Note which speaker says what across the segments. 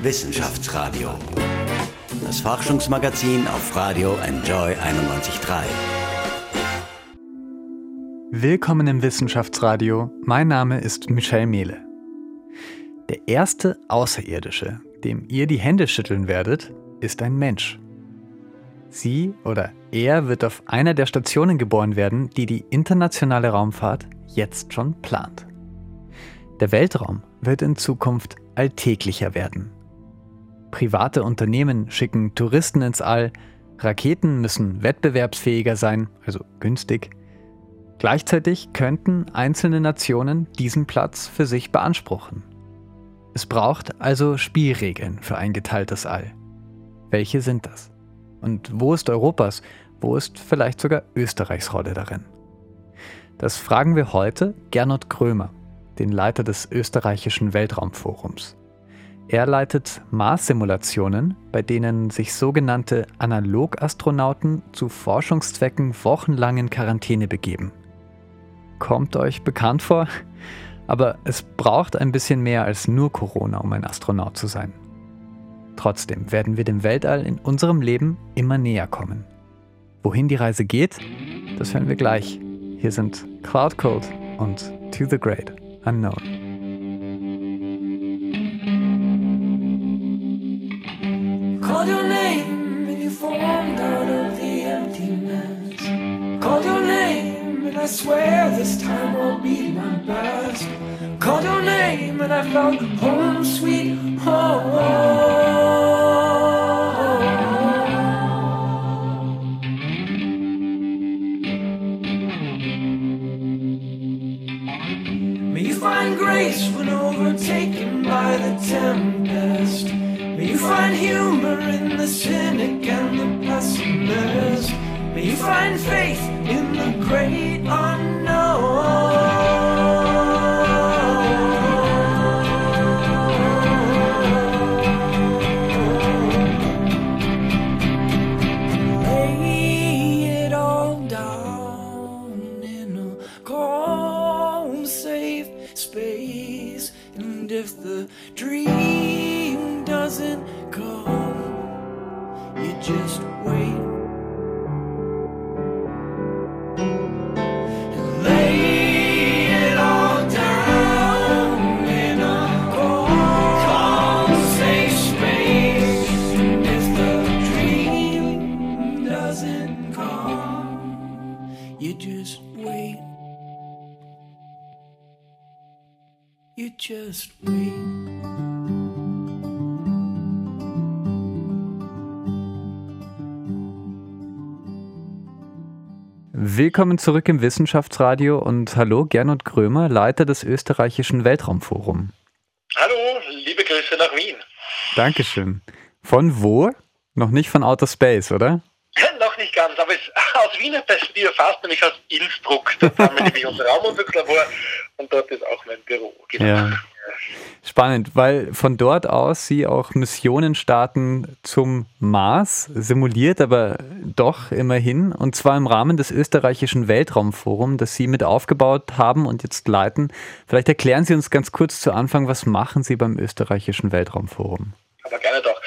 Speaker 1: Wissenschaftsradio. Das Forschungsmagazin auf Radio Enjoy 91.3.
Speaker 2: Willkommen im Wissenschaftsradio. Mein Name ist Michel Mehle. Der erste Außerirdische, dem ihr die Hände schütteln werdet, ist ein Mensch. Sie oder er wird auf einer der Stationen geboren werden, die die internationale Raumfahrt jetzt schon plant. Der Weltraum wird in Zukunft alltäglicher werden. Private Unternehmen schicken Touristen ins All, Raketen müssen wettbewerbsfähiger sein, also günstig. Gleichzeitig könnten einzelne Nationen diesen Platz für sich beanspruchen. Es braucht also Spielregeln für ein geteiltes All. Welche sind das? Und wo ist Europas? Wo ist vielleicht sogar Österreichs Rolle darin? Das fragen wir heute Gernot Krömer, den Leiter des österreichischen Weltraumforums. Er leitet Mars-Simulationen, bei denen sich sogenannte Analogastronauten zu Forschungszwecken wochenlang in Quarantäne begeben. Kommt euch bekannt vor? Aber es braucht ein bisschen mehr als nur Corona, um ein Astronaut zu sein. Trotzdem werden wir dem Weltall in unserem Leben immer näher kommen. Wohin die Reise geht, das hören wir gleich. Hier sind Cloud Code und To the Great Unknown.
Speaker 3: Swear this time I'll be my best. Called your name and I found home sweet home. May you find grace when overtaken by the tempest. May you find humor in the cynic and the pessimist. May you find faith in great unknown.
Speaker 2: Willkommen zurück im Wissenschaftsradio und hallo Gernot Krömer, Leiter des österreichischen Weltraumforum.
Speaker 4: Hallo, liebe Grüße nach Wien.
Speaker 2: Dankeschön. Von wo? Noch nicht von Outer Space, oder?
Speaker 4: Noch nicht ganz, aber es, aus Wiener Perspektive fast, nämlich aus Innsbruck. Da haben wir nämlich unser Raumumwechslabor und dort ist auch mein Büro. Genau.
Speaker 2: Ja. Spannend, weil von dort aus Sie auch Missionen starten zum Mars, simuliert aber doch immerhin, und zwar im Rahmen des österreichischen Weltraumforums, das Sie mit aufgebaut haben und jetzt leiten. Vielleicht erklären Sie uns ganz kurz zu Anfang, was machen Sie beim österreichischen Weltraumforum?
Speaker 4: Aber gerne doch.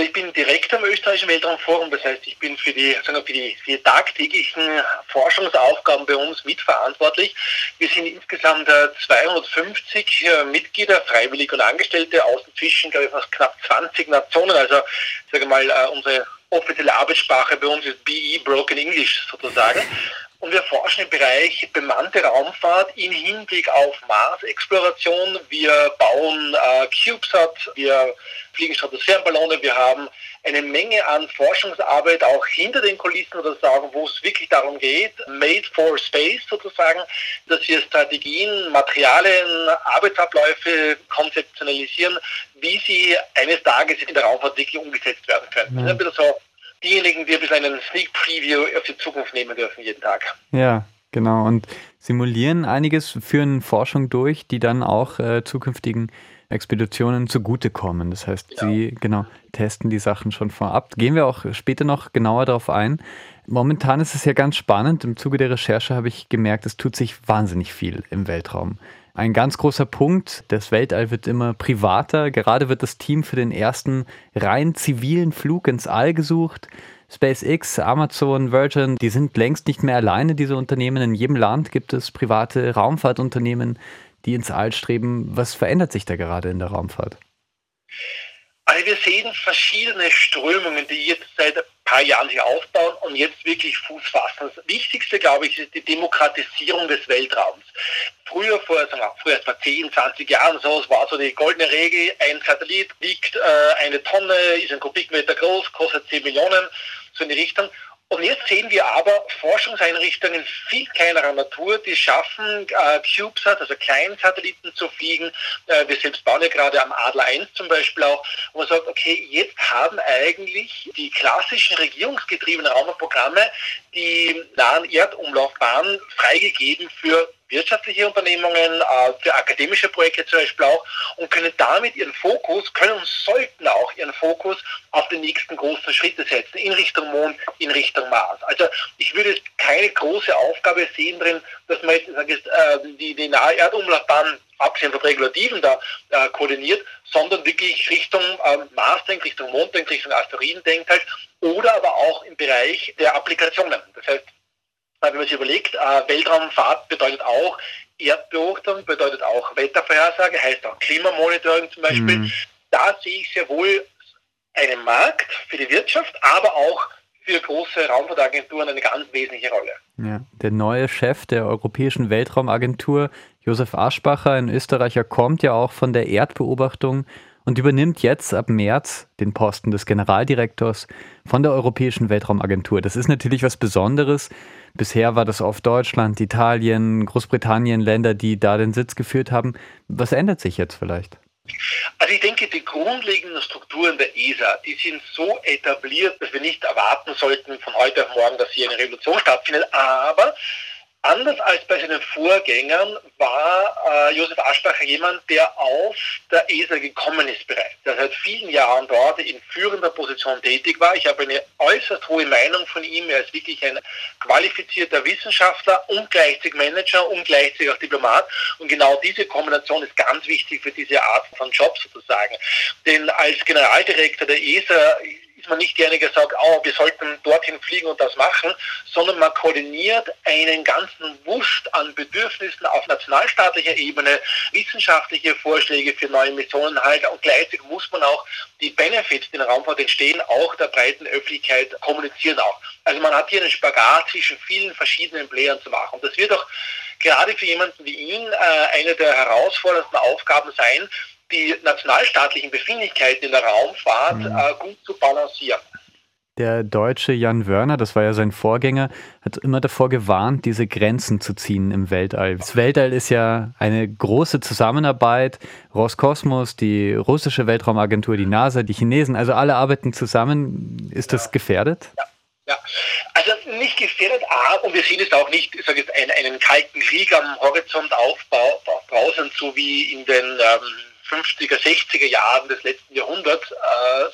Speaker 4: Also ich bin Direktor am österreichischen Weltraumforum, das heißt, ich bin für die, sagen für die, für die tagtäglichen Forschungsaufgaben bei uns mitverantwortlich. Wir sind insgesamt äh, 250 äh, Mitglieder, Freiwillige und Angestellte aus inzwischen, glaube ich, fast knapp 20 Nationen. Also sage mal, äh, unsere offizielle Arbeitssprache bei uns ist BE, Broken English sozusagen. Und wir forschen im Bereich bemannte Raumfahrt in Hinblick auf Mars-Exploration. Wir bauen äh, CubeSat, wir fliegen Stratosphärenballone, wir haben eine Menge an Forschungsarbeit auch hinter den Kulissen oder sagen, wo es wirklich darum geht, made for space sozusagen, dass wir Strategien, Materialien, Arbeitsabläufe konzeptionalisieren, wie sie eines Tages in der Raumfahrt wirklich umgesetzt werden können. Das ist ein bisschen so diejenigen, die ein bisschen einen Sneak Preview auf die Zukunft nehmen dürfen jeden Tag.
Speaker 2: Ja, genau. Und simulieren einiges, führen Forschung durch, die dann auch äh, zukünftigen Expeditionen zugutekommen. Das heißt,
Speaker 4: Genau.
Speaker 2: Sie genau testen die Sachen schon vorab. Gehen wir auch später noch genauer darauf ein. Momentan ist es ja ganz spannend. Im Zuge der Recherche habe ich gemerkt, es tut sich wahnsinnig viel im Weltraum. Ein ganz großer Punkt, das Weltall wird immer privater. Gerade wird das Team für den ersten rein zivilen Flug ins All gesucht. SpaceX, Amazon, Virgin, die sind längst nicht mehr alleine, diese Unternehmen. In jedem Land gibt es private Raumfahrtunternehmen, die ins All streben. Was verändert sich da gerade in der Raumfahrt?
Speaker 4: Also wir sehen verschiedene Strömungen, die jetzt seit paar Jahren sich aufbauen und jetzt wirklich Fuß fassen. Das Wichtigste, glaube ich, ist die Demokratisierung des Weltraums. Früher, vor, sagen wir, früher vor 10, 20 Jahren, so, war so die goldene Regel, ein Satellit wiegt äh, eine Tonne, ist ein Kubikmeter groß, kostet 10 Millionen, so in die Richtung. Und jetzt sehen wir aber Forschungseinrichtungen viel kleinerer Natur, die schaffen, äh, CubeSat, also kleinen Satelliten zu fliegen. Äh, wir selbst bauen ja gerade am Adler 1 zum Beispiel auch, wo man sagt, okay, jetzt haben eigentlich die klassischen regierungsgetriebenen Raumprogramme die nahen Erdumlaufbahnen freigegeben für wirtschaftliche Unternehmungen, äh, für akademische Projekte zum Beispiel auch und können damit ihren Fokus, können und sollten auch ihren Fokus auf den nächsten großen Schritte setzen, in Richtung Mond, in Richtung Mars. Also ich würde keine große Aufgabe sehen drin, dass man jetzt, jetzt äh, die, die nahe Erdumlaufbahn abgesehen von Regulativen da äh, koordiniert, sondern wirklich Richtung ähm, Mars denkt, Richtung Mond denkt, Richtung Asteroiden denkt halt, oder aber auch im Bereich der Applikationen. Das heißt, wenn man sich überlegt, äh, Weltraumfahrt bedeutet auch Erdbeobachtung, bedeutet auch Wettervorhersage, heißt auch Klimamonitoring zum Beispiel. Mhm. Da sehe ich sehr wohl einen Markt für die Wirtschaft, aber auch für große Raumfahrtagenturen eine ganz wesentliche Rolle.
Speaker 2: Ja, der neue Chef der Europäischen Weltraumagentur, Josef Aschbacher, ein Österreicher, kommt ja auch von der Erdbeobachtung und übernimmt jetzt ab März den Posten des Generaldirektors von der Europäischen Weltraumagentur. Das ist natürlich was Besonderes. Bisher war das oft Deutschland, Italien, Großbritannien, Länder, die da den Sitz geführt haben. Was ändert sich jetzt vielleicht?
Speaker 4: Also ich denke, die grundlegenden Strukturen der ESA, die sind so etabliert, dass wir nicht erwarten sollten von heute auf morgen, dass hier eine Revolution stattfindet. Aber Anders als bei seinen Vorgängern war äh, Josef Aschbacher jemand, der auf der ESA gekommen ist bereits. Der seit vielen Jahren dort in führender Position tätig war. Ich habe eine äußerst hohe Meinung von ihm. Er ist wirklich ein qualifizierter Wissenschaftler und gleichzeitig Manager und gleichzeitig auch Diplomat. Und genau diese Kombination ist ganz wichtig für diese Art von Job sozusagen. Denn als Generaldirektor der ESA ist man nicht derjenige, der sagt, oh, wir sollten dorthin fliegen und das machen, sondern man koordiniert einen ganzen Wust an Bedürfnissen auf nationalstaatlicher Ebene, wissenschaftliche Vorschläge für neue Missionen halt und gleichzeitig muss man auch die Benefits, die in der Raumfahrt entstehen, auch der breiten Öffentlichkeit kommunizieren auch. Also man hat hier einen Spagat zwischen vielen verschiedenen Playern zu machen und das wird auch gerade für jemanden wie ihn äh, eine der herausforderndsten Aufgaben sein, die nationalstaatlichen Befindlichkeiten in der Raumfahrt mhm. äh, gut zu balancieren.
Speaker 2: Der deutsche Jan Wörner, das war ja sein Vorgänger, hat immer davor gewarnt, diese Grenzen zu ziehen im Weltall. Das Weltall ist ja eine große Zusammenarbeit. Roskosmos, die russische Weltraumagentur, die NASA, die Chinesen, also alle arbeiten zusammen. Ist das gefährdet?
Speaker 4: Ja. Ja, also nicht gefährdet, A, und wir sehen es auch nicht, ich sage jetzt, einen, einen kalten Krieg am Horizont aufbrausen, so wie in den ähm, 50er, 60er Jahren des letzten Jahrhunderts, äh,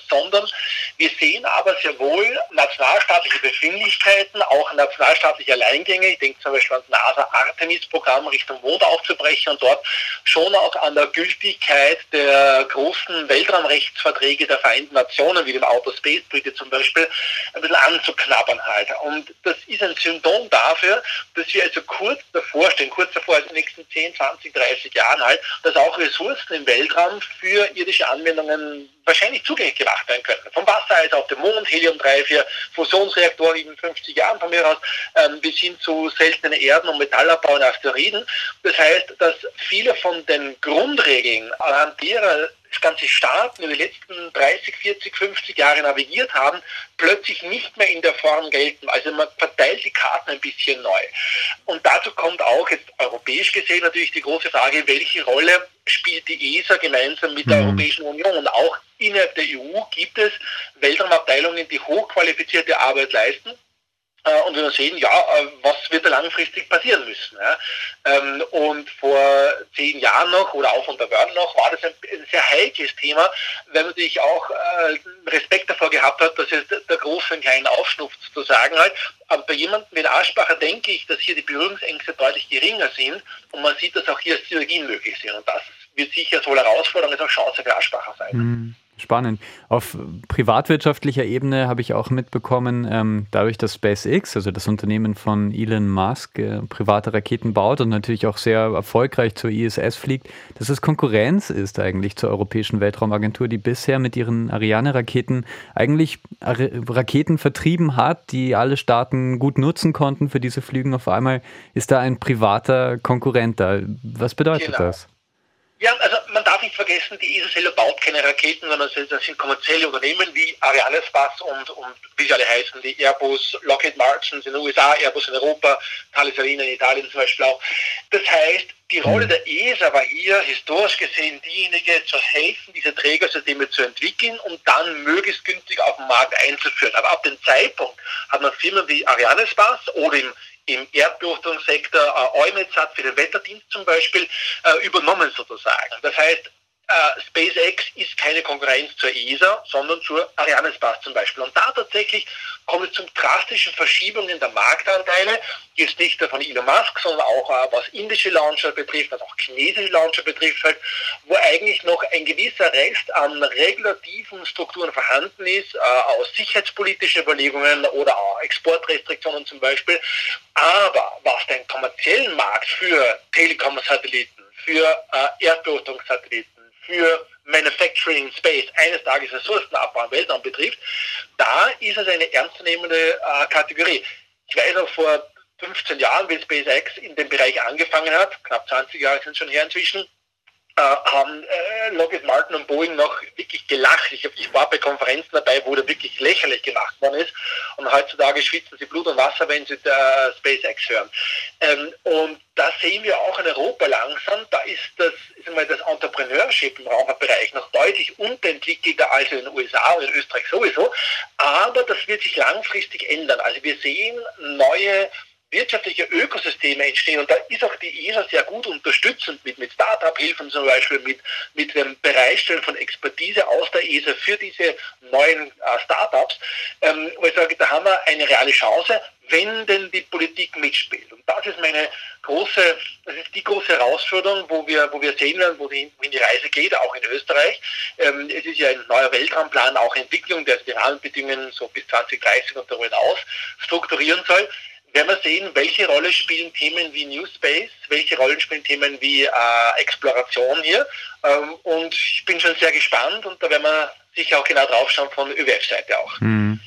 Speaker 4: sondern wir sehen aber sehr wohl nationalstaatliche Befindlichkeiten, auch nationalstaatliche Alleingänge. Ich denke zum Beispiel an das NASA-Artemis-Programm Richtung Mond aufzubrechen und dort schon auch an der Gültigkeit der großen Weltraumrechtsverträge der Vereinten Nationen, wie dem Outer Space Treaty zum Beispiel, ein bisschen anzuknabbern halt. Und das ist ein Symptom dafür, dass wir also kurz davor stehen, kurz davor, also in den nächsten 10, 20, 30 Jahren halt, dass auch Ressourcen im Weltraum Weltraum für irdische Anwendungen wahrscheinlich zugänglich gemacht werden können. Vom Wasser als auf dem Mond, Helium 3, 4 Fusionsreaktoren in 50 Jahren von mir aus, ähm, bis hin zu seltenen Erden und Metallabbau in Asteroiden. Das heißt, dass viele von den Grundregeln, anhand derer das ganze Staaten in den letzten 30, 40, 50 Jahre navigiert haben, plötzlich nicht mehr in der Form gelten. Also man verteilt die Karten ein bisschen neu. Und dazu kommt auch jetzt europäisch gesehen natürlich die große Frage, welche Rolle spielt die ESA gemeinsam mit der mhm. Europäischen Union? Und auch innerhalb der EU gibt es Weltraumabteilungen, die hochqualifizierte Arbeit leisten äh, und wir sehen, ja, äh, was wird da langfristig passieren müssen. Ja? Ähm, und vor zehn Jahren noch oder auch unter Wörn noch war das ein, sehr heikles Thema, weil man natürlich auch äh, Respekt davor gehabt hat, dass es der Große einen kleinen aufschnupft zu sagen halt. Aber bei jemandem wie Aschbacher denke ich, dass hier die Berührungsängste deutlich geringer sind und man sieht, dass auch hier Synergien möglich sind. Und das wird sicher sowohl Herausforderung als auch Chance für Aschbacher sein. Mhm.
Speaker 2: Spannend. Auf privatwirtschaftlicher Ebene habe ich auch mitbekommen, ähm, dadurch, dass SpaceX, also das Unternehmen von Elon Musk, äh, private Raketen baut und natürlich auch sehr erfolgreich zur ISS fliegt, dass es Konkurrenz ist eigentlich zur Europäischen Weltraumagentur, die bisher mit ihren Ariane-Raketen eigentlich Raketen vertrieben hat, die alle Staaten gut nutzen konnten für diese Flüge. Auf einmal ist da ein privater Konkurrent da. Was bedeutet genau. das?
Speaker 4: Ja, also vergessen, die ESA selber baut keine Raketen, sondern das sind kommerzielle Unternehmen wie Arianespace und, und wie sie alle heißen, die Airbus, Lockheed Martin in den USA, Airbus in Europa, Thales Alenia in Italien zum Beispiel auch. Das heißt, die Rolle der ESA war hier historisch gesehen diejenige, zu helfen, diese Trägersysteme zu entwickeln und dann möglichst günstig auf den Markt einzuführen. Aber ab dem Zeitpunkt hat man Firmen wie Arianespace oder im im Erdbeobachtungssektor äh, EUMETSAT für den Wetterdienst zum Beispiel äh, übernommen sozusagen. Das heißt, äh, SpaceX ist keine Konkurrenz zur ESA, sondern zur Arianespace zum Beispiel. Und da tatsächlich kommt es zu drastischen Verschiebungen der Marktanteile, jetzt nicht nur von Elon Musk, sondern auch äh, was indische Launcher betrifft, was auch chinesische Launcher betrifft, halt, wo eigentlich noch ein gewisser Rest an regulativen Strukturen vorhanden ist, äh, aus sicherheitspolitischen Überlegungen oder auch Exportrestriktionen zum Beispiel. Aber was den kommerziellen Markt für Telekom-Satelliten, für äh, Erdbeobachtungssatelliten, für Manufacturing Space eines Tages Ressourcenabbau im Weltraum betrifft, da ist es eine ernstzunehmende äh, Kategorie. Ich weiß auch vor 15 Jahren, wie SpaceX in dem Bereich angefangen hat, knapp 20 Jahre sind schon her inzwischen, äh, haben äh, Lockheed Martin und Boeing noch wirklich gelacht. Ich, ich war bei Konferenzen dabei, wo da wirklich lächerlich gemacht worden ist. Und heutzutage schwitzen sie Blut und Wasser, wenn sie äh, SpaceX hören. Ähm, und da sehen wir auch in Europa langsam, da ist das, ist mal, das Entrepreneurship im Raumfahrtbereich noch deutlich unterentwickelter als in den USA und in Österreich sowieso. Aber das wird sich langfristig ändern. Also wir sehen neue wirtschaftliche Ökosysteme entstehen. Und da ist auch die ESA sehr gut unterstützend mit, mit Start-up-Hilfen zum Beispiel, mit, mit dem Bereitstellen von Expertise aus der ESA für diese neuen äh, Start-ups. Ähm, wo ich sage, da haben wir eine reale Chance, wenn denn die Politik mitspielt. Und das ist meine große, das ist die große Herausforderung, wo wir, wo wir sehen werden, wohin die Reise geht, auch in Österreich. Ähm, es ist ja ein neuer Weltraumplan, auch Entwicklung, der die Rahmenbedingungen so bis 2030 und darüber hinaus strukturieren soll werden wir sehen, welche Rolle spielen Themen wie New Space, welche Rolle spielen Themen wie äh, Exploration hier. Ähm, und ich bin schon sehr gespannt und da werden wir sicher auch genau drauf schauen von ÖWF-Seite auch.
Speaker 2: Hm.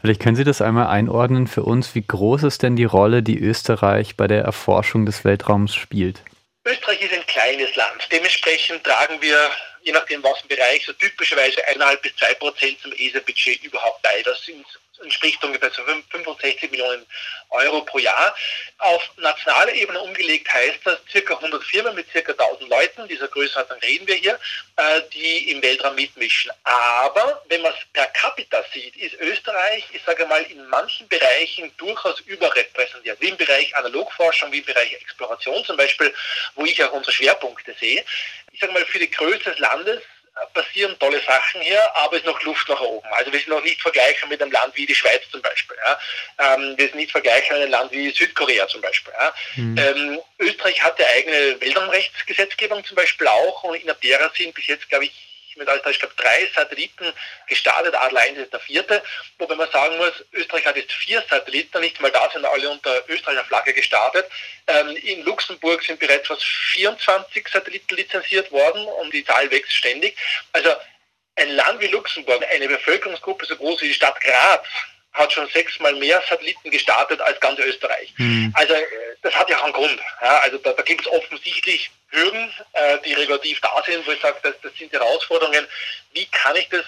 Speaker 2: Vielleicht können Sie das einmal einordnen für uns. Wie groß ist denn die Rolle, die Österreich bei der Erforschung des Weltraums spielt?
Speaker 4: Österreich ist ein kleines Land. Dementsprechend tragen wir, je nachdem was im Bereich, so typischerweise eineinhalb bis zwei Prozent zum ESA-Budget überhaupt bei. Das sind entspricht ungefähr so 65 Millionen Euro pro Jahr. Auf nationaler Ebene umgelegt heißt das circa 100 Firmen mit circa 1000 Leuten, dieser Größenordnung reden wir hier, äh, die im Weltraum mitmischen. Aber wenn man es per capita sieht, ist Österreich, ich sage mal, in manchen Bereichen durchaus überrepräsentiert, wie im Bereich Analogforschung, wie im Bereich Exploration zum Beispiel, wo ich auch unsere Schwerpunkte sehe. Ich sage mal, für die Größe des Landes passieren tolle Sachen hier, aber es ist noch Luft nach oben. Also wir sind noch nicht vergleichen mit einem Land wie die Schweiz zum Beispiel. Ja. Ähm, wir sind nicht vergleichen mit einem Land wie Südkorea zum Beispiel. Ja. Mhm. Ähm, Österreich hat ja eigene Weltraumrechtsgesetzgebung zum Beispiel auch und in der sind bis jetzt, glaube ich, mit alles, ich glaube, drei Satelliten gestartet. Adler 1 ist der vierte. Wobei man sagen muss, Österreich hat jetzt vier Satelliten, nicht mal da sind alle unter Österreicher Flagge gestartet. Ähm, in Luxemburg sind bereits fast 24 Satelliten lizenziert worden und die Zahl wächst ständig. Also ein Land wie Luxemburg, eine Bevölkerungsgruppe so groß wie die Stadt Graz, hat schon sechsmal mehr Satelliten gestartet als ganz Österreich. Mhm. Also äh, das hat ja auch einen Grund. Ja, also da, da gibt es offensichtlich Hürden, äh, die regulativ da sind, wo ich sage, das, das sind Herausforderungen. Wie kann ich das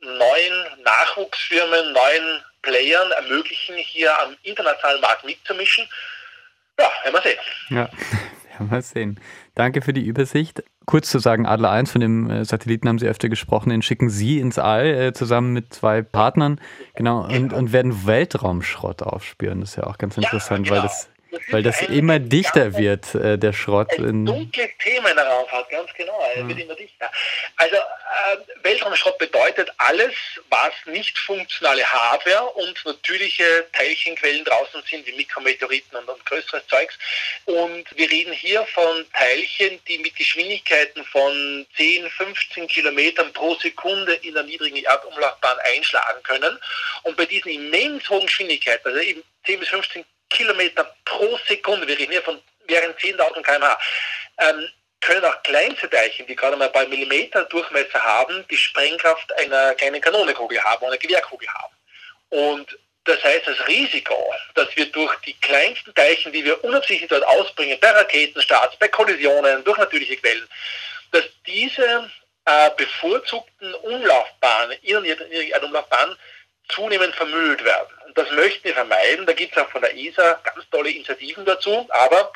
Speaker 4: neuen Nachwuchsfirmen, neuen Playern ermöglichen, hier am internationalen Markt mitzumischen? Ja, werden wir sehen.
Speaker 2: Ja, werden wir sehen. Danke für die Übersicht. Kurz zu sagen, Adler 1, von dem äh, Satelliten haben Sie öfter gesprochen, den schicken Sie ins All äh, zusammen mit zwei Partnern, genau, und, und werden Weltraumschrott aufspüren. Das ist ja auch ganz interessant, ja, genau. weil das weil das immer dichter wird, äh, der Schrott.
Speaker 4: Ein dunkles Thema in der Raumfahrt, ganz genau. Er ja. wird immer dichter. Also äh, Weltraumschrott bedeutet alles, was nicht funktionale Hardware und natürliche Teilchenquellen draußen sind, wie Mikrometeoriten und, und größeres Zeugs. Und wir reden hier von Teilchen, die mit Geschwindigkeiten von 10, 15 Kilometern pro Sekunde in der niedrigen Erdumlaufbahn einschlagen können. Und bei diesen immens hohen Geschwindigkeiten, also eben 10 bis 15 Kilometer pro Sekunde, wir reden hier von mehreren 10.000 km/h, ähm, können auch kleinste Teilchen, die gerade mal ein paar Millimeter Durchmesser haben, die Sprengkraft einer kleinen Kanonenkugel haben, einer Gewehrkugel haben. Und das heißt, das Risiko, dass wir durch die kleinsten Teilchen, die wir unabsichtlich dort ausbringen, bei Raketenstarts, bei Kollisionen, durch natürliche Quellen, dass diese äh, bevorzugten Umlaufbahnen, ihre Erdumlaufbahnen, zunehmend vermüllt werden. Das möchten wir vermeiden. Da gibt es auch von der ESA ganz tolle Initiativen dazu, aber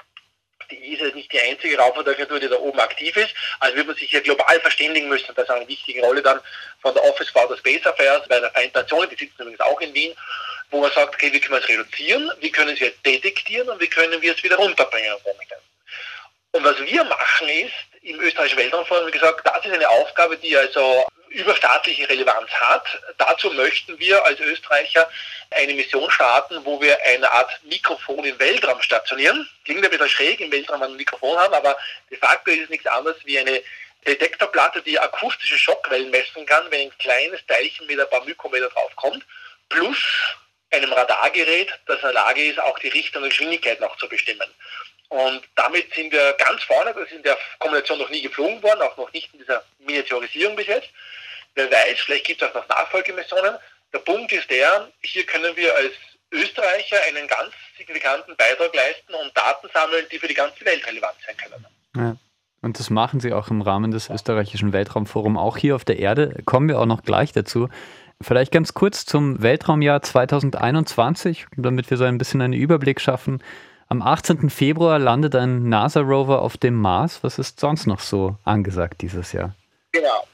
Speaker 4: die ESA ist nicht die einzige Raumfahrtagentur, die da oben aktiv ist. Also wird man sich ja global verständigen müssen. Das ist eine wichtige Rolle dann von der Office for the Space Affairs bei der Vereinten Nationen, die sitzen übrigens auch in Wien, wo man sagt, okay, wie können wir es reduzieren, wie können wir es detektieren und wie können wir es wieder runterbringen. Und was wir machen ist, im österreichischen Weltraumforum haben wir gesagt, das ist eine Aufgabe, die also überstaatliche Relevanz hat. Dazu möchten wir als Österreicher eine Mission starten, wo wir eine Art Mikrofon im Weltraum stationieren. Klingt ein bisschen schräg, im Weltraum ein Mikrofon haben, aber de facto ist es nichts anderes wie eine Detektorplatte, die akustische Schockwellen messen kann, wenn ein kleines Teilchen mit ein paar Mikrometer draufkommt, plus einem Radargerät, das in der Lage ist, auch die Richtung und Geschwindigkeit noch zu bestimmen. Und damit sind wir ganz vorne, das ist in der Kombination noch nie geflogen worden, auch noch nicht in dieser Miniaturisierung bis jetzt. Wer weiß, vielleicht gibt es auch noch Nachfolgemissionen. Der Punkt ist der, hier können wir als Österreicher einen ganz signifikanten Beitrag leisten und Daten sammeln, die für die ganze Welt relevant sein können.
Speaker 2: Ja. Und das machen Sie auch im Rahmen des österreichischen Weltraumforums, auch hier auf der Erde. Kommen wir auch noch gleich dazu. Vielleicht ganz kurz zum Weltraumjahr 2021, damit wir so ein bisschen einen Überblick schaffen. Am 18. Februar landet ein NASA-Rover auf dem Mars. Was ist sonst noch so angesagt dieses Jahr?
Speaker 4: Genau.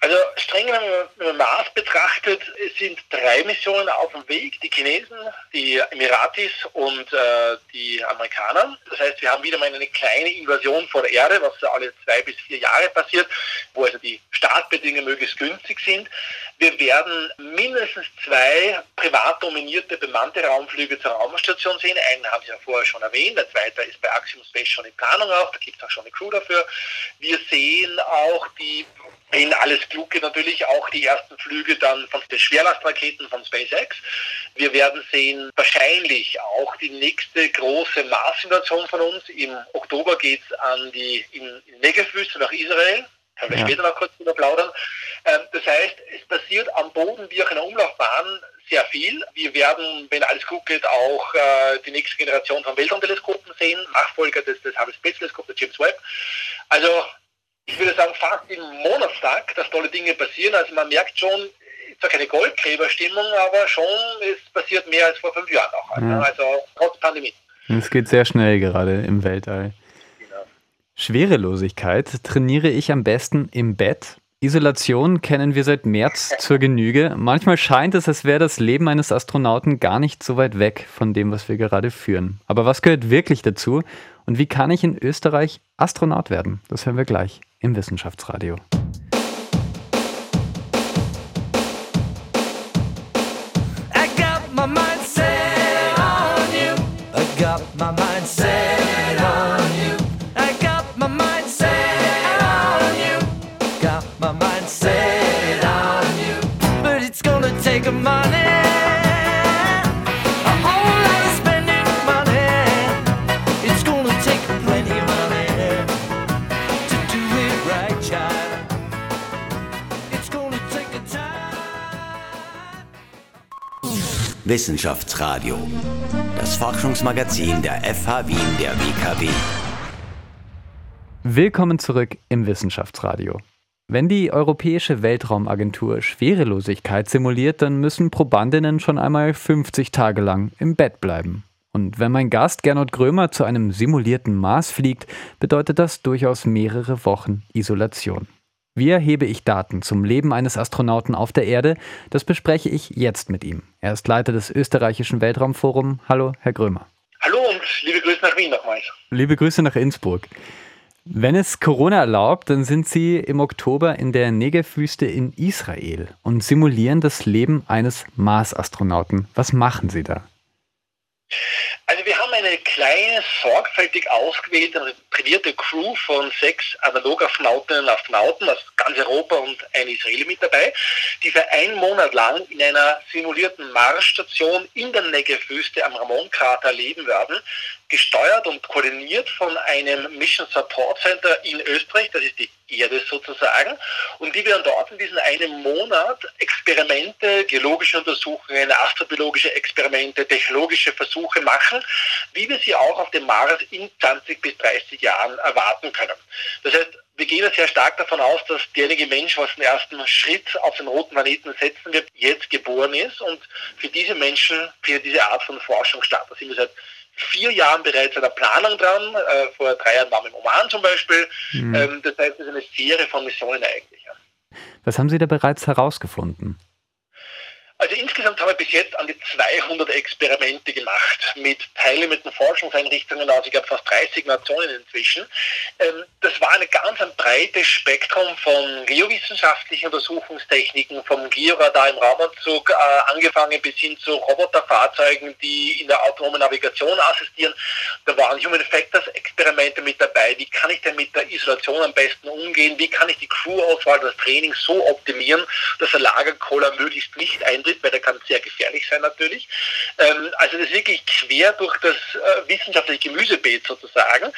Speaker 4: Also streng man Mars betrachtet, sind drei Missionen auf dem Weg. Die Chinesen, die Emiratis und äh, die Amerikaner. Das heißt, wir haben wieder mal eine kleine Invasion vor der Erde, was alle zwei bis vier Jahre passiert, wo also die Startbedingungen möglichst günstig sind. Wir werden mindestens zwei privat dominierte bemannte Raumflüge zur Raumstation sehen. Einen haben Sie ja vorher schon erwähnt, der zweite ist bei Axiom Space schon in Planung auch, da gibt es auch schon eine Crew dafür. Wir sehen auch die wenn alles klug geht, natürlich auch die ersten Flüge dann von den Schwerlastraketen von SpaceX. Wir werden sehen, wahrscheinlich auch die nächste große Mars-Invasion von uns. Im Oktober geht es an die in, in Negev-Wüste nach Israel. Können wir ja. später noch kurz drüber plaudern. Ähm, das heißt, es passiert am Boden wie auch in der Umlaufbahn sehr viel. Wir werden, wenn alles gut geht, auch äh, die nächste Generation von Weltraumteleskopen sehen, Nachfolger des, des Hubble Space Teleskops, der James Webb. Also ich würde sagen, fast im Monatstag, dass tolle Dinge passieren. Also man merkt schon, zwar keine Goldgräberstimmung, aber schon, es passiert mehr als vor fünf Jahren auch. Ja. Also trotz Pandemie.
Speaker 2: Es geht sehr schnell gerade im Weltall. Genau. Schwerelosigkeit trainiere ich am besten im Bett. Isolation kennen wir seit März zur Genüge. Manchmal scheint es, als wäre das Leben eines Astronauten gar nicht so weit weg von dem, was wir gerade führen. Aber was gehört wirklich dazu? Und wie kann ich in Österreich Astronaut werden? Das hören wir gleich im Wissenschaftsradio. I got my mind set on you. I got my
Speaker 1: Wissenschaftsradio, das Forschungsmagazin der FH Wien der WKW.
Speaker 2: Willkommen zurück im Wissenschaftsradio. Wenn die Europäische Weltraumagentur Schwerelosigkeit simuliert, dann müssen Probandinnen schon einmal 50 Tage lang im Bett bleiben. Und wenn mein Gast Gernot Grömer zu einem simulierten Mars fliegt, bedeutet das durchaus mehrere Wochen Isolation. Wie erhebe ich Daten zum Leben eines Astronauten auf der Erde? Das bespreche ich jetzt mit ihm. Er ist Leiter des österreichischen Weltraumforums. Hallo, Herr Grömer.
Speaker 4: Hallo und liebe Grüße nach Wien nochmals.
Speaker 2: Liebe Grüße nach Innsbruck. Wenn es Corona erlaubt, dann sind Sie im Oktober in der Negev-Wüste in Israel und simulieren das Leben eines Mars-Astronauten. Was machen Sie da?
Speaker 4: Also wir eine kleine, sorgfältig ausgewählte trainierte Crew von sechs Analogastronautinnen und Astronauten aus ganz Europa und ein Israeli mit dabei, die für einen Monat lang in einer simulierten Marsstation in der Negev-Wüste am Ramon-Krater leben werden, gesteuert und koordiniert von einem Mission Support Center in Österreich, das ist die Erde sozusagen, und die werden dort in diesem einen Monat Experimente, geologische Untersuchungen, astrobiologische Experimente, technologische Versuche machen, wie wir sie auch auf dem Mars in 20 bis 30 Jahren erwarten können. Das heißt, wir gehen sehr stark davon aus, dass derjenige Mensch, was den ersten Schritt auf den roten Planeten setzen wird, jetzt geboren ist und für diese Menschen findet diese Art von Forschung statt. Da sind wir seit vier Jahren bereits an der Planung dran. Äh, vor drei Jahren waren wir im Oman zum Beispiel. Mhm. Ähm, das heißt, es ist eine Serie von Missionen eigentlich.
Speaker 2: Was haben Sie da bereits herausgefunden?
Speaker 4: Also insgesamt haben wir bis jetzt an die 200 Experimente gemacht mit teilnehmenden Forschungseinrichtungen aus, ich glaube, fast 30 Nationen inzwischen. Ähm, das war ein ganz ein breites Spektrum von geowissenschaftlichen Untersuchungstechniken, vom Georadar im Raumanzug äh, angefangen bis hin zu Roboterfahrzeugen, die in der autonomen Navigation assistieren. Da waren Human Factors Experimente mit dabei. Wie kann ich denn mit der Isolation am besten umgehen? Wie kann ich die Crew-Auswahl, das Training so optimieren, dass der Lagerkoller möglichst nicht eintritt? Tritt, weil der kann sehr gefährlich sein natürlich. Ähm, also das ist wirklich quer durch das äh, wissenschaftliche Gemüsebeet sozusagen.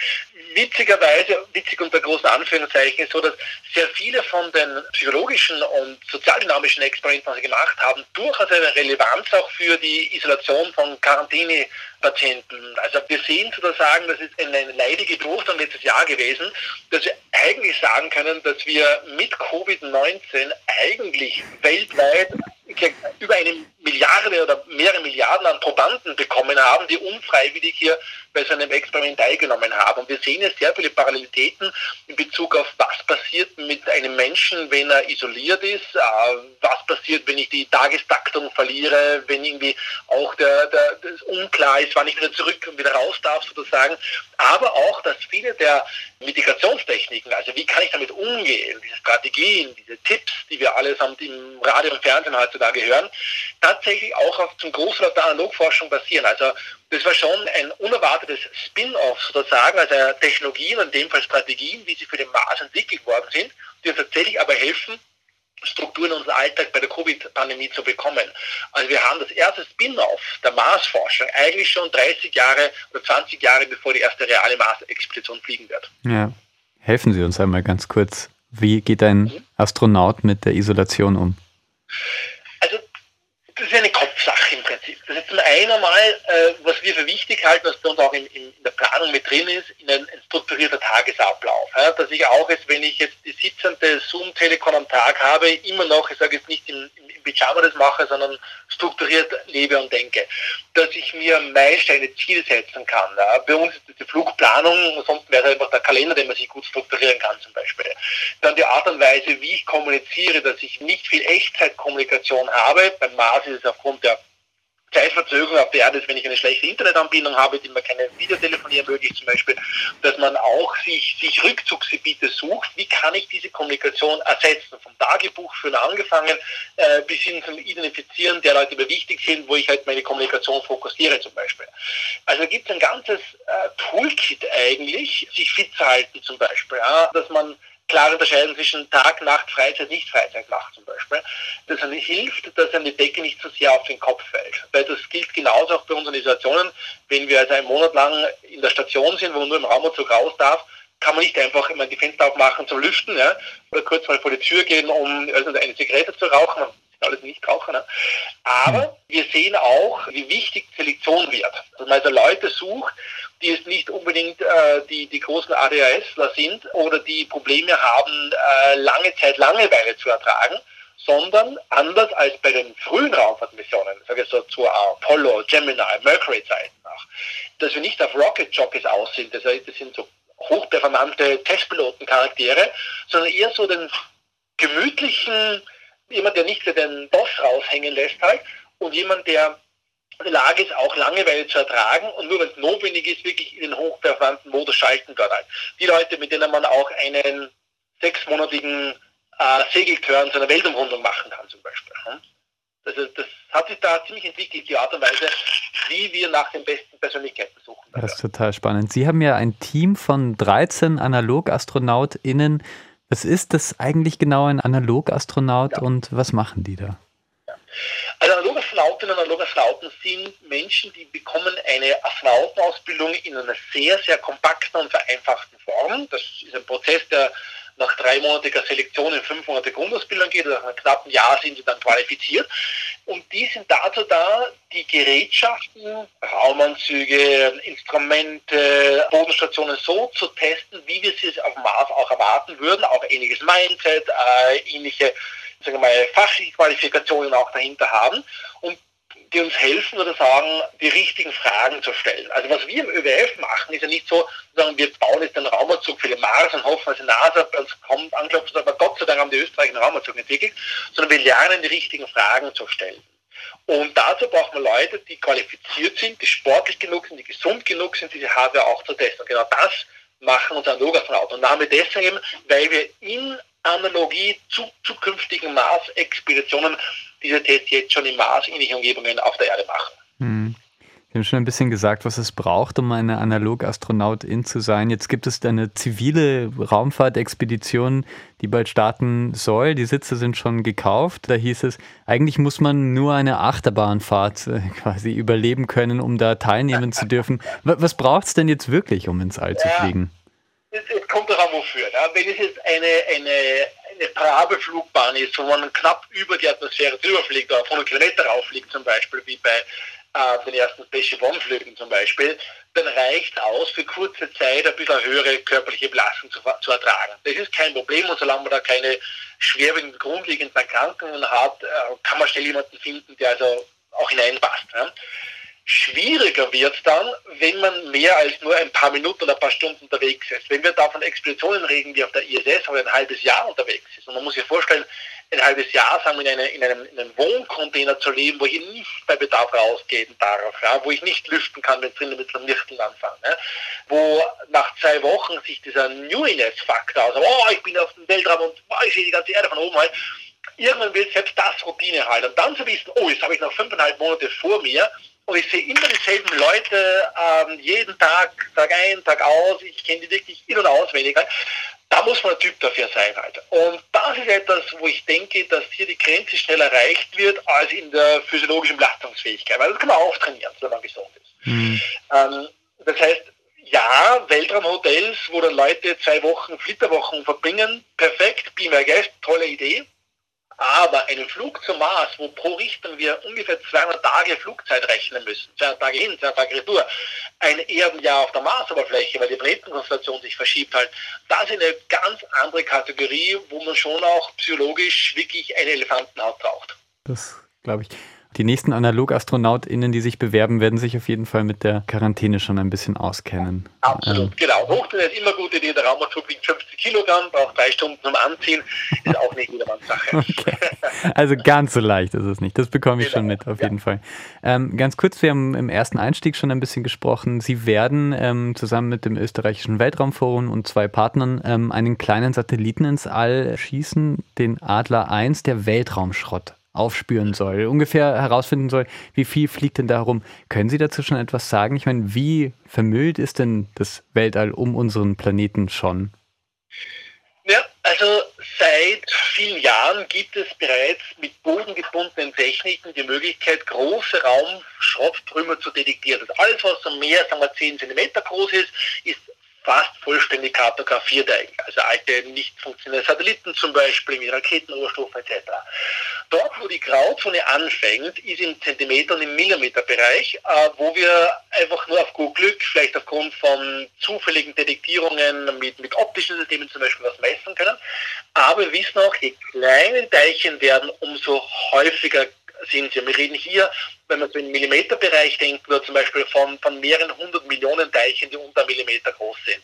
Speaker 4: Witzigerweise, witzig unter großen Anführungszeichen, ist so, dass sehr viele von den psychologischen und sozialdynamischen Experimenten, die sie gemacht haben, durchaus eine Relevanz auch für die Isolation von Quarantäne Patienten. Also wir sehen sozusagen, das ist eine leidige Beobachtung letztes Jahr gewesen, dass wir eigentlich sagen können, dass wir mit Covid-19 eigentlich weltweit über eine Milliarde oder mehrere Milliarden an Probanden bekommen haben, die unfreiwillig hier bei so einem Experiment teilgenommen haben. Und wir sehen jetzt sehr viele Parallelitäten in Bezug auf, was passiert mit einem Menschen, wenn er isoliert ist, äh, was passiert, wenn ich die Tagestaktung verliere, wenn irgendwie auch der, der, das unklar ist, wann ich wieder zurück und wieder raus darf sozusagen. Aber auch, dass viele der Medikationstechniken, also wie kann ich damit umgehen, diese Strategien, diese Tipps, die wir allesamt im Radio und Fernsehen heutzutage hören, tatsächlich auch auf, zum Großteil der Analogforschung basieren. Also das war schon ein unerwartetes Spin-off sozusagen, also Technologien, in dem Fall Strategien, wie sie für den Mars entwickelt worden sind, die uns tatsächlich aber helfen, Strukturen in unseren Alltag bei der Covid-Pandemie zu bekommen. Also wir haben das erste Spin-off der Marsforschung eigentlich schon 30 Jahre oder 20 Jahre bevor die erste reale Mars-Expedition fliegen wird.
Speaker 2: Ja. Helfen Sie uns einmal ganz kurz. Wie geht ein mhm. Astronaut mit der Isolation um?
Speaker 4: Das ist eine Kopfsache im Prinzip. Das ist zum einen einmal, äh, was wir für wichtig halten, was bei uns auch in, in, der Planung mit drin ist, in ein, ein strukturierter Tagesablauf. Ja? Dass ich auch jetzt, wenn ich jetzt die sitzende Zoom-Telekom am Tag habe, immer noch, ich sage jetzt nicht im, im Pyjama das mache, sondern strukturiert lebe und denke. Dass ich mir Meilensteine Ziele setzen kann. Ja. Bei uns ist das die Flugplanung, sonst wäre es einfach der Kalender, den man sich gut strukturieren kann zum Beispiel. Dann die Art und Weise, wie ich kommuniziere, dass ich nicht viel Echtzeitkommunikation habe. Beim Mars ist es aufgrund der Zeitverzögerung auf der Erde ist, wenn ich eine schlechte Internetanbindung habe, die mir keine Videotelefonie ermöglicht zum Beispiel, dass man auch sich, sich Rückzugsgebiete sucht. Wie kann ich diese Kommunikation ersetzen? Vom Tagebuch führen angefangen äh, bis hin zum Identifizieren der Leute, die mir wichtig sind, wo ich halt meine Kommunikation fokussiere zum Beispiel. Also gibt es ein ganzes äh, Toolkit eigentlich, sich fit zu halten zum Beispiel, ja, dass man klar unterscheiden zwischen Tag, Nacht, Freizeit, nicht Freizeit macht zum Beispiel. Das hilft, dass einem die Decke nicht zu so sehr auf den Kopf fällt. Weil das gilt genauso auch bei unseren Isolationen. Wenn wir also einen Monat lang in der Station sind, wo man nur im Raumanzug raus darf, kann man nicht einfach immer die Fenster aufmachen zum Lüften ja, oder kurz mal vor die Tür gehen, um also eine Zigarette zu rauchen. Man alles nicht rauchen. Ne? Aber wir sehen auch, wie wichtig Selektion wird. Dass man also Leute sucht, die es nicht unbedingt äh, die, die großen ADHSler sind oder die Probleme haben, äh, lange Zeit Langeweile zu ertragen, sondern anders als bei den frühen Raumfahrtmissionen, sage ich so zu Apollo, Gemini, Mercury-Zeiten auch, dass wir nicht auf Rocket-Jockeys aus sind, das, heißt, das sind so hochperformante Testpilotencharaktere, sondern eher so den gemütlichen, jemand, der nicht den Boss raushängen lässt halt, und jemand, der Lage ist, auch Langeweile zu ertragen und nur wenn es notwendig ist, wirklich in den hochperformanten Modus schalten kann. Halt. Die Leute, mit denen man auch einen sechsmonatigen äh, Segeltörn zu einer Weltumrundung machen kann zum Beispiel. Hm? Also das hat sich da ziemlich entwickelt, die Art und Weise, wie wir nach den besten Persönlichkeiten suchen.
Speaker 2: Das ist total spannend. Sie haben ja ein Team von 13 AnalogastronautInnen. Was ist das eigentlich genau, ein Analogastronaut ja. und was machen die da?
Speaker 4: Also Analogastronautinnen und Analogastronauten sind Menschen, die bekommen eine Astronautenausbildung in einer sehr, sehr kompakten und vereinfachten Form. Das ist ein Prozess, der nach dreimonatiger Selektion in fünf Monate Grundausbildung geht, nach einem knappen Jahr sind sie dann qualifiziert. Und die sind dazu da, die Gerätschaften, Raumanzüge, Instrumente, Bodenstationen so zu testen, wie wir sie auf dem Mars auch erwarten würden, auch ähnliches Mindset, äh, ähnliche sagen wir mal, fachliche Qualifikationen auch dahinter haben. Und die uns helfen oder sagen, die richtigen Fragen zu stellen. Also was wir im ÖWF machen, ist ja nicht so, sagen, wir bauen jetzt einen Raumanzug für den Mars und hoffen, dass die NASA uns kommt, anklopft, aber Gott sei Dank haben die Österreicher einen Raumanzug entwickelt, sondern wir lernen, die richtigen Fragen zu stellen. Und dazu braucht man Leute, die qualifiziert sind, die sportlich genug sind, die gesund genug sind, diese Hardware auch zu testen. Und genau das machen unsere Analogastronauten. Und damit deswegen, weil wir in Analogie zu zukünftigen Mars-Expeditionen diese Tests jetzt schon in Mars-ähnlichen Umgebungen auf der Erde machen. Hm.
Speaker 2: Sie haben schon ein bisschen gesagt, was es braucht, um eine Analog-Astronautin zu sein. Jetzt gibt es eine zivile Raumfahrtexpedition, die bald starten soll. Die Sitze sind schon gekauft. Da hieß es, eigentlich muss man nur eine Achterbahnfahrt äh, quasi überleben können, um da teilnehmen zu dürfen. Was braucht es denn jetzt wirklich, um ins All zu fliegen?
Speaker 4: Es kommt darauf, wofür. Ja. Wenn es jetzt eine, eine eine Parabelflugbahn ist, wo man knapp über die Atmosphäre drüber fliegt oder auf 100 Kilometer rauffliegt zum Beispiel, wie bei äh, den ersten Spaceship One-Flügen zum Beispiel, dann reicht aus, für kurze Zeit ein bisschen höhere körperliche Belastung zu, zu ertragen. Das ist kein Problem und solange man da keine schwerwiegenden grundlegenden Erkrankungen hat, äh, kann man schnell jemanden finden, der also auch hineinpasst. Ja. Schwieriger wird es dann, wenn man mehr als nur ein paar Minuten oder ein paar Stunden unterwegs ist. Wenn wir da von Expeditionen reden, die auf der ISS aber ein halbes Jahr unterwegs ist. Und man muss sich vorstellen, ein halbes Jahr sagen in, eine, in, einem, in einem Wohncontainer zu leben, wo ich nicht bei Bedarf rausgehen darf, ja, wo ich nicht lüften kann, wenn es drinnen mit einem Lichteln anfangen. Ja, wo nach zwei Wochen sich dieser Newiness-Faktor, also oh, ich bin auf dem Weltraum und oh, ich sehe die ganze Erde von oben halt, irgendwann wird selbst das Routine halt. Und dann zu wissen, oh, jetzt habe ich noch fünfeinhalb Monate vor mir, und ich sehe immer dieselben Leute ähm, jeden Tag, Tag ein, Tag aus. Ich kenne die wirklich in- und auswendig. Da muss man ein Typ dafür sein. Halt. Und das ist etwas, wo ich denke, dass hier die Grenze schneller erreicht wird als in der physiologischen Belastungsfähigkeit. Weil das kann man auch trainieren, wenn man gesund ist. Mhm. Ähm, das heißt, ja, Weltraumhotels, wo dann Leute zwei Wochen, Flitterwochen verbringen, perfekt, Be My Guest, tolle Idee. Aber einen Flug zum Mars, wo pro Richtung wir ungefähr 200 Tage Flugzeit rechnen müssen, 200 Tage hin, 200 Tage retour, ein Erdenjahr auf der Marsoberfläche, weil die Planetenkonstellation sich verschiebt halt, das ist eine ganz andere Kategorie, wo man schon auch psychologisch wirklich eine Elefantenhaut braucht.
Speaker 2: Das glaube ich. Die nächsten Analogastronautinnen, die sich bewerben, werden sich auf jeden Fall mit der Quarantäne schon ein bisschen auskennen.
Speaker 4: Absolut, ähm. genau. Hochtrainiert ist immer gute Idee. Der Raumanzug wiegt 50 Kilogramm, braucht drei Stunden zum Anziehen. Ist auch nicht jedermanns Sache. Okay.
Speaker 2: Also ganz so leicht ist es nicht. Das bekomme ich genau. schon mit, auf ja. jeden Fall. Ähm, ganz kurz, wir haben im ersten Einstieg schon ein bisschen gesprochen. Sie werden ähm, zusammen mit dem österreichischen Weltraumforum und zwei Partnern ähm, einen kleinen Satelliten ins All schießen, den Adler 1, der Weltraumschrott aufspüren soll, ungefähr herausfinden soll, wie viel fliegt denn da rum. Können Sie dazu schon etwas sagen? Ich meine, wie vermüllt ist denn das Weltall um unseren Planeten schon?
Speaker 4: Ja, also seit vielen Jahren gibt es bereits mit bodengebundenen Techniken die Möglichkeit, große Raumschrotttrümmer zu detektieren. Also alles, was so mehr, sagen wir 10 cm groß ist, ist fast vollständig kartografiert. Also alte nicht funktionierende Satelliten zum Beispiel, wie Raketenoberstufen etc. Dort, wo die Grauzone anfängt, ist im Zentimeter- und im Millimeterbereich, äh, wo wir einfach nur auf gut Glück, vielleicht aufgrund von zufälligen Detektierungen mit, mit optischen Systemen zum Beispiel was messen können. Aber wir wissen auch, je kleiner Teilchen werden, umso häufiger sind. Wir reden hier, wenn man so im Millimeterbereich denkt, nur zum Beispiel von, von mehreren hundert Millionen Teilchen, die unter Millimeter groß sind.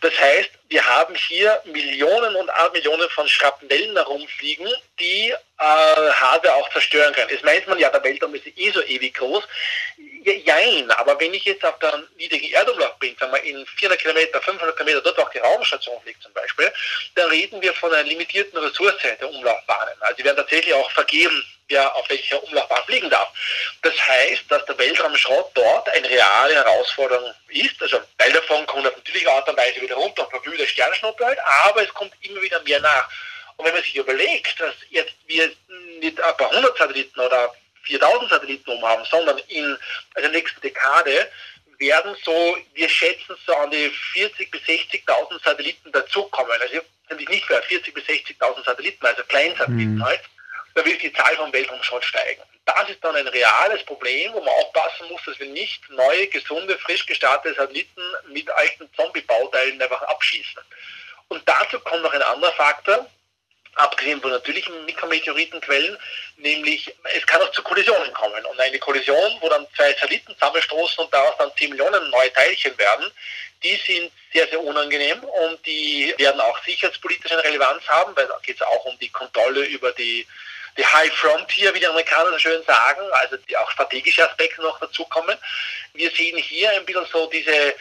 Speaker 4: Das heißt, wir haben hier Millionen und Millionen von Schrapnellen herumfliegen, die äh, Hardware auch zerstören können. Es meint man ja, der Weltraum ist eh so ewig groß. Jein, aber wenn ich jetzt auf der niedrigen Erdumlauf bin, sagen wir in 400 Kilometer, 500 Kilometer, dort auch die Raumstation fliegt zum Beispiel, dann reden wir von einer limitierten Ressource der Umlaufbahnen. Also die werden tatsächlich auch vergeben wer auf welcher Umlaufbahn fliegen darf. Das heißt, dass der Weltraumschrott dort eine reale Herausforderung ist. Also Teil davon kommt auf natürliche Art und Weise wieder runter und verblüht Sternschnuppe halt, aber es kommt immer wieder mehr nach. Und wenn man sich überlegt, dass jetzt wir nicht ein paar hundert Satelliten oder 4000 Satelliten umhaben, sondern in der nächsten Dekade werden so, wir schätzen so an die 40.000 bis 60.000 Satelliten dazukommen. Also nämlich nicht mehr 40.000 bis 60.000 Satelliten, also Kleinsatelliten mhm. halt da wird die Zahl vom Weltraumschrott steigen. Das ist dann ein reales Problem, wo man aufpassen muss, dass wir nicht neue, gesunde, frisch gestartete Satelliten mit alten Zombie-Bauteilen einfach abschießen. Und dazu kommt noch ein anderer Faktor, abgesehen von natürlichen Mikrometeoritenquellen, nämlich es kann auch zu Kollisionen kommen. Und eine Kollision, wo dann zwei Satelliten zusammenstoßen und daraus dann 10 Millionen neue Teilchen werden, die sind sehr, sehr unangenehm und die werden auch sicherheitspolitische Relevanz haben, weil da geht es auch um die Kontrolle über die die High Frontier, wie die Amerikaner so schön sagen, also die auch strategische Aspekte noch dazukommen. Wir sehen hier ein bisschen so diese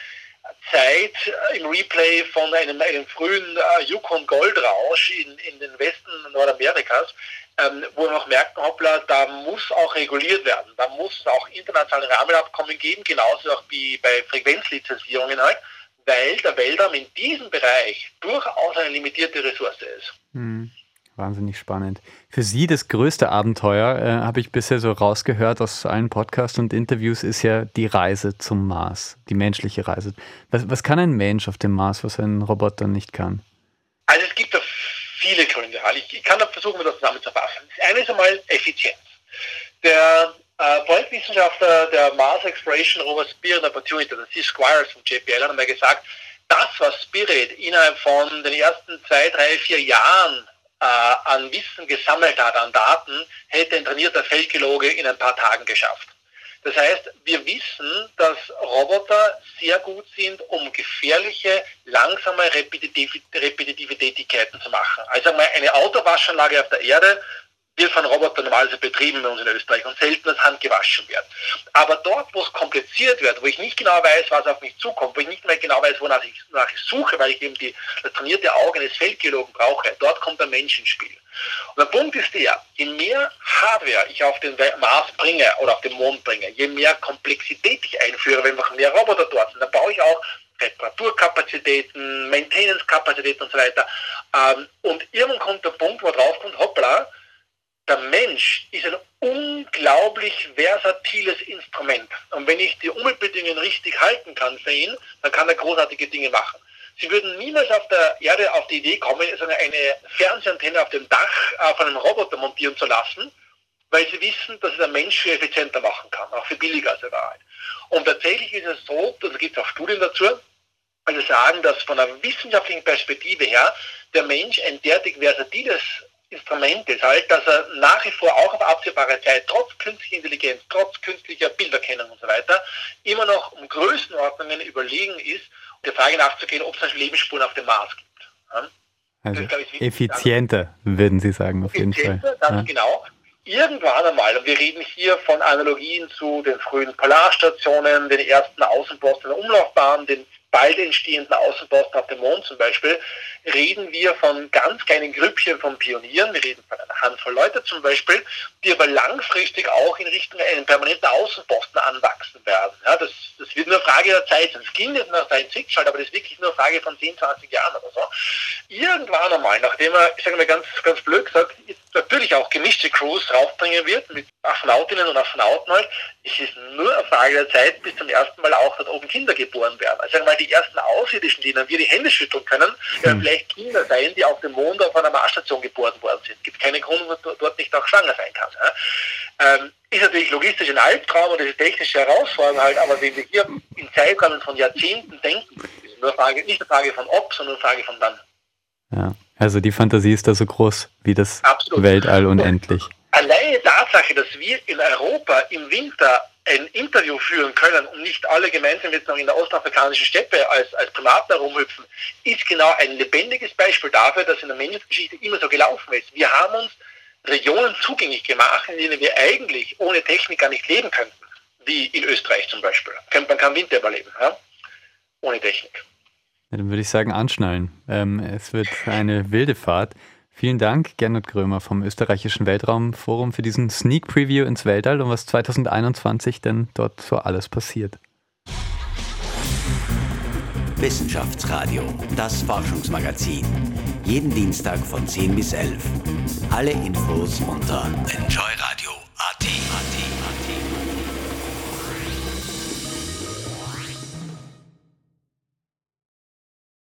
Speaker 4: Zeit im Replay von einem, einem frühen äh, Yukon Goldrausch in, in den Westen Nordamerikas, ähm, wo wir noch merken, hoppla, da muss auch reguliert werden. Da muss es auch internationale Rahmenabkommen geben, genauso auch wie bei Frequenzlizenzierungen halt, weil der Weltraum in diesem Bereich durchaus eine limitierte Ressource ist.
Speaker 2: Hm. Wahnsinnig spannend. Für Sie das größte Abenteuer, äh, habe ich bisher so rausgehört aus allen Podcasts und Interviews, ist ja die Reise zum Mars, die menschliche Reise. Was, was kann ein Mensch auf dem Mars, was ein Roboter nicht kann?
Speaker 4: Also es gibt da viele Gründe. Ich kann da versuchen, das zusammenzufassen. Das eine ist einmal Effizienz. Der äh, Projektwissenschaftler der Mars Exploration Rover Spirit Opportunity, der Steve Squires von JPL, hat einmal gesagt, das, was Spirit innerhalb von den ersten zwei, drei, vier Jahren äh, an Wissen gesammelt hat, an Daten, hätte ein trainierter Feldgeologe in ein paar Tagen geschafft. Das heißt, wir wissen, dass Roboter sehr gut sind, um gefährliche, langsame, repetitive, repetitive Tätigkeiten zu machen. Also eine Autowaschanlage auf der Erde wird von Robotern normalerweise betrieben bei uns in Österreich und selten als Hand gewaschen wird. Aber dort, wo es kompliziert wird, wo ich nicht genau weiß, was auf mich zukommt, wo ich nicht mehr genau weiß, wonach ich, wonach ich suche, weil ich eben die, das trainierte Auge eines Feldgeologen brauche, dort kommt der Mensch ins Spiel. Und der Punkt ist der, je mehr Hardware ich auf den Mars bringe oder auf den Mond bringe, je mehr Komplexität ich einführe, wenn einfach mehr Roboter dort sind, dann baue ich auch Reparaturkapazitäten, Maintenance-Kapazitäten und so weiter. Ähm, und irgendwann kommt der Punkt, wo drauf kommt, hoppla, der Mensch ist ein unglaublich versatiles Instrument. Und wenn ich die Umweltbedingungen richtig halten kann für ihn, dann kann er großartige Dinge machen. Sie würden niemals auf der Erde auf die Idee kommen, eine Fernsehantenne auf dem Dach äh, von einem Roboter montieren zu lassen, weil sie wissen, dass es der Mensch viel effizienter machen kann, auch viel billiger als er Wahrheit. Und tatsächlich ist es so, da gibt es auch Studien dazu, also sagen, dass von einer wissenschaftlichen Perspektive her der Mensch ein derartig versatiles Instrument ist halt, dass er nach wie vor auch auf absehbare Zeit, trotz künstlicher Intelligenz, trotz künstlicher Bilderkennung und so weiter, immer noch um Größenordnungen überlegen ist, der Frage nachzugehen, ob es Lebensspuren auf dem Mars gibt. Ja?
Speaker 2: Also das, ich, effizienter, würden Sie sagen, auf jeden Fall.
Speaker 4: Ganz ja. genau. Irgendwann einmal, und wir reden hier von Analogien zu den frühen Polarstationen, den ersten Außenposten der Umlaufbahn, den bald entstehenden Außenposten auf dem Mond zum Beispiel, reden wir von ganz kleinen Grüppchen von Pionieren, wir reden von einer Handvoll Leute zum Beispiel, die aber langfristig auch in Richtung einen permanenten Außenposten anwachsen werden. Ja, das, das wird nur Frage der Zeit sein. Es ging nicht nach Science Fiction, aber das ist wirklich nur Frage von 10, 20 Jahren oder so. Irgendwann einmal, nachdem er, ich sage mal ganz, ganz blöd gesagt, natürlich auch gemischte Crews raufbringen wird, mit Astronautinnen und Astronauten halt. Es ist nur eine Frage der Zeit, bis zum ersten Mal auch dort oben Kinder geboren werden. Also mal, die ersten Außerirdischen, denen wir die Hände schütteln können, werden vielleicht Kinder sein, die auf dem Mond auf einer Marsstation geboren worden sind. Es gibt keinen Grund, warum dort nicht auch schwanger sein kann. Ja? Ähm, ist natürlich logistisch ein Albtraum und ist technische Herausforderung halt, aber wenn wir hier in Zeitrahmen von Jahrzehnten denken, ist nur eine Frage, nicht eine Frage von ob, sondern eine Frage von dann.
Speaker 2: Ja, also die Fantasie ist da so groß wie das Absolut. Weltall unendlich.
Speaker 4: Alleine Tatsache, dass wir in Europa im Winter ein Interview führen können und nicht alle gemeinsam jetzt noch in der ostafrikanischen Steppe als, als Primaten herumhüpfen, ist genau ein lebendiges Beispiel dafür, dass in der Menschheitsgeschichte immer so gelaufen ist. Wir haben uns Regionen zugänglich gemacht, in denen wir eigentlich ohne Technik gar nicht leben könnten, wie in Österreich zum Beispiel. Man kann Winter überleben, ja? ohne Technik.
Speaker 2: Ja, dann würde ich sagen, anschnallen. Ähm, es wird eine wilde Fahrt. Vielen Dank, Gernot Grömer vom Österreichischen Weltraumforum für diesen Sneak Preview ins Weltall und was 2021 denn dort so alles passiert.
Speaker 1: Wissenschaftsradio, das Forschungsmagazin. Jeden Dienstag von 10 bis 11. Alle Infos unter Enjoy